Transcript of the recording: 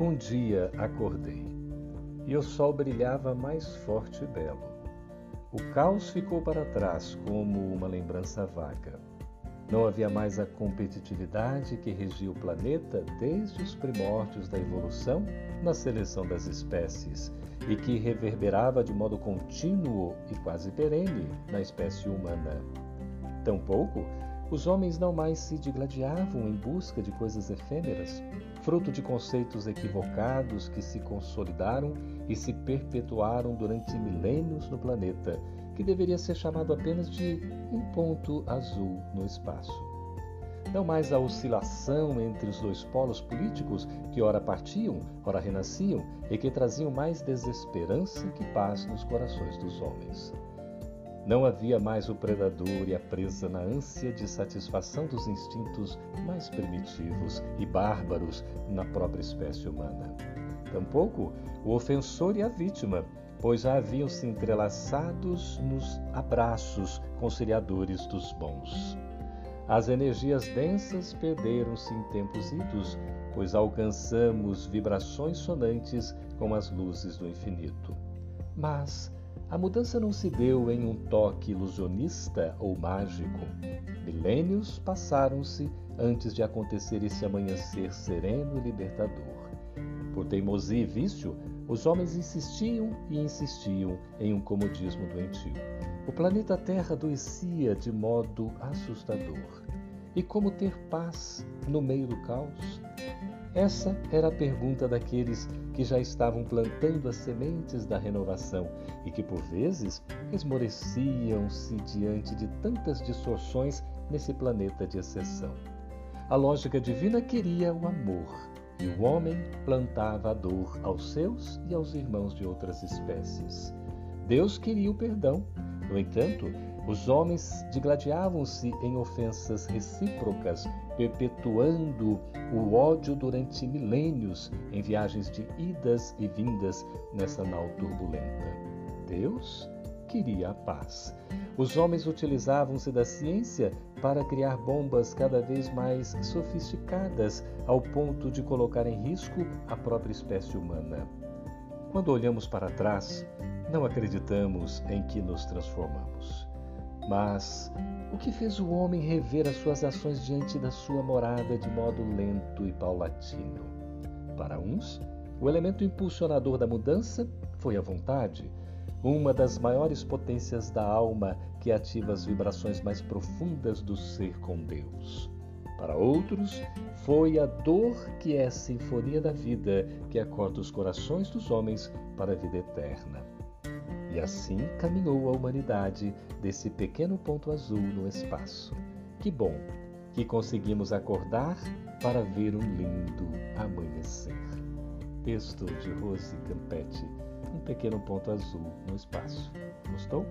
Um dia acordei e o sol brilhava mais forte e belo. O caos ficou para trás como uma lembrança vaga. Não havia mais a competitividade que regia o planeta desde os primórdios da evolução na seleção das espécies e que reverberava de modo contínuo e quase perene na espécie humana. Tampouco os homens não mais se digladiavam em busca de coisas efêmeras, fruto de conceitos equivocados que se consolidaram e se perpetuaram durante milênios no planeta, que deveria ser chamado apenas de um ponto azul no espaço. Não mais a oscilação entre os dois polos políticos que ora partiam, ora renasciam e que traziam mais desesperança que paz nos corações dos homens. Não havia mais o predador e a presa na ânsia de satisfação dos instintos mais primitivos e bárbaros na própria espécie humana. Tampouco o ofensor e a vítima, pois já haviam se entrelaçados nos abraços conciliadores dos bons. As energias densas perderam-se em tempos idos, pois alcançamos vibrações sonantes com as luzes do infinito. Mas a mudança não se deu em um toque ilusionista ou mágico. Milênios passaram-se antes de acontecer esse amanhecer sereno e libertador. Por teimosia e vício, os homens insistiam e insistiam em um comodismo doentio. O planeta Terra adoecia de modo assustador. E como ter paz no meio do caos? Essa era a pergunta daqueles que já estavam plantando as sementes da renovação e que, por vezes, esmoreciam-se diante de tantas distorções nesse planeta de exceção. A lógica divina queria o amor e o homem plantava a dor aos seus e aos irmãos de outras espécies. Deus queria o perdão. No entanto, os homens digladiavam-se em ofensas recíprocas, perpetuando o ódio durante milênios em viagens de idas e vindas nessa nau turbulenta. Deus queria a paz. Os homens utilizavam-se da ciência para criar bombas cada vez mais sofisticadas, ao ponto de colocar em risco a própria espécie humana. Quando olhamos para trás, não acreditamos em que nos transformamos. Mas o que fez o homem rever as suas ações diante da sua morada de modo lento e paulatino? Para uns, o elemento impulsionador da mudança foi a vontade, uma das maiores potências da alma que ativa as vibrações mais profundas do ser com Deus. Para outros, foi a dor que é a sinfonia da vida que acorda os corações dos homens para a vida eterna. E assim caminhou a humanidade desse pequeno ponto azul no espaço. Que bom que conseguimos acordar para ver um lindo amanhecer. Texto de Rose Campetti, um pequeno ponto azul no espaço. Gostou?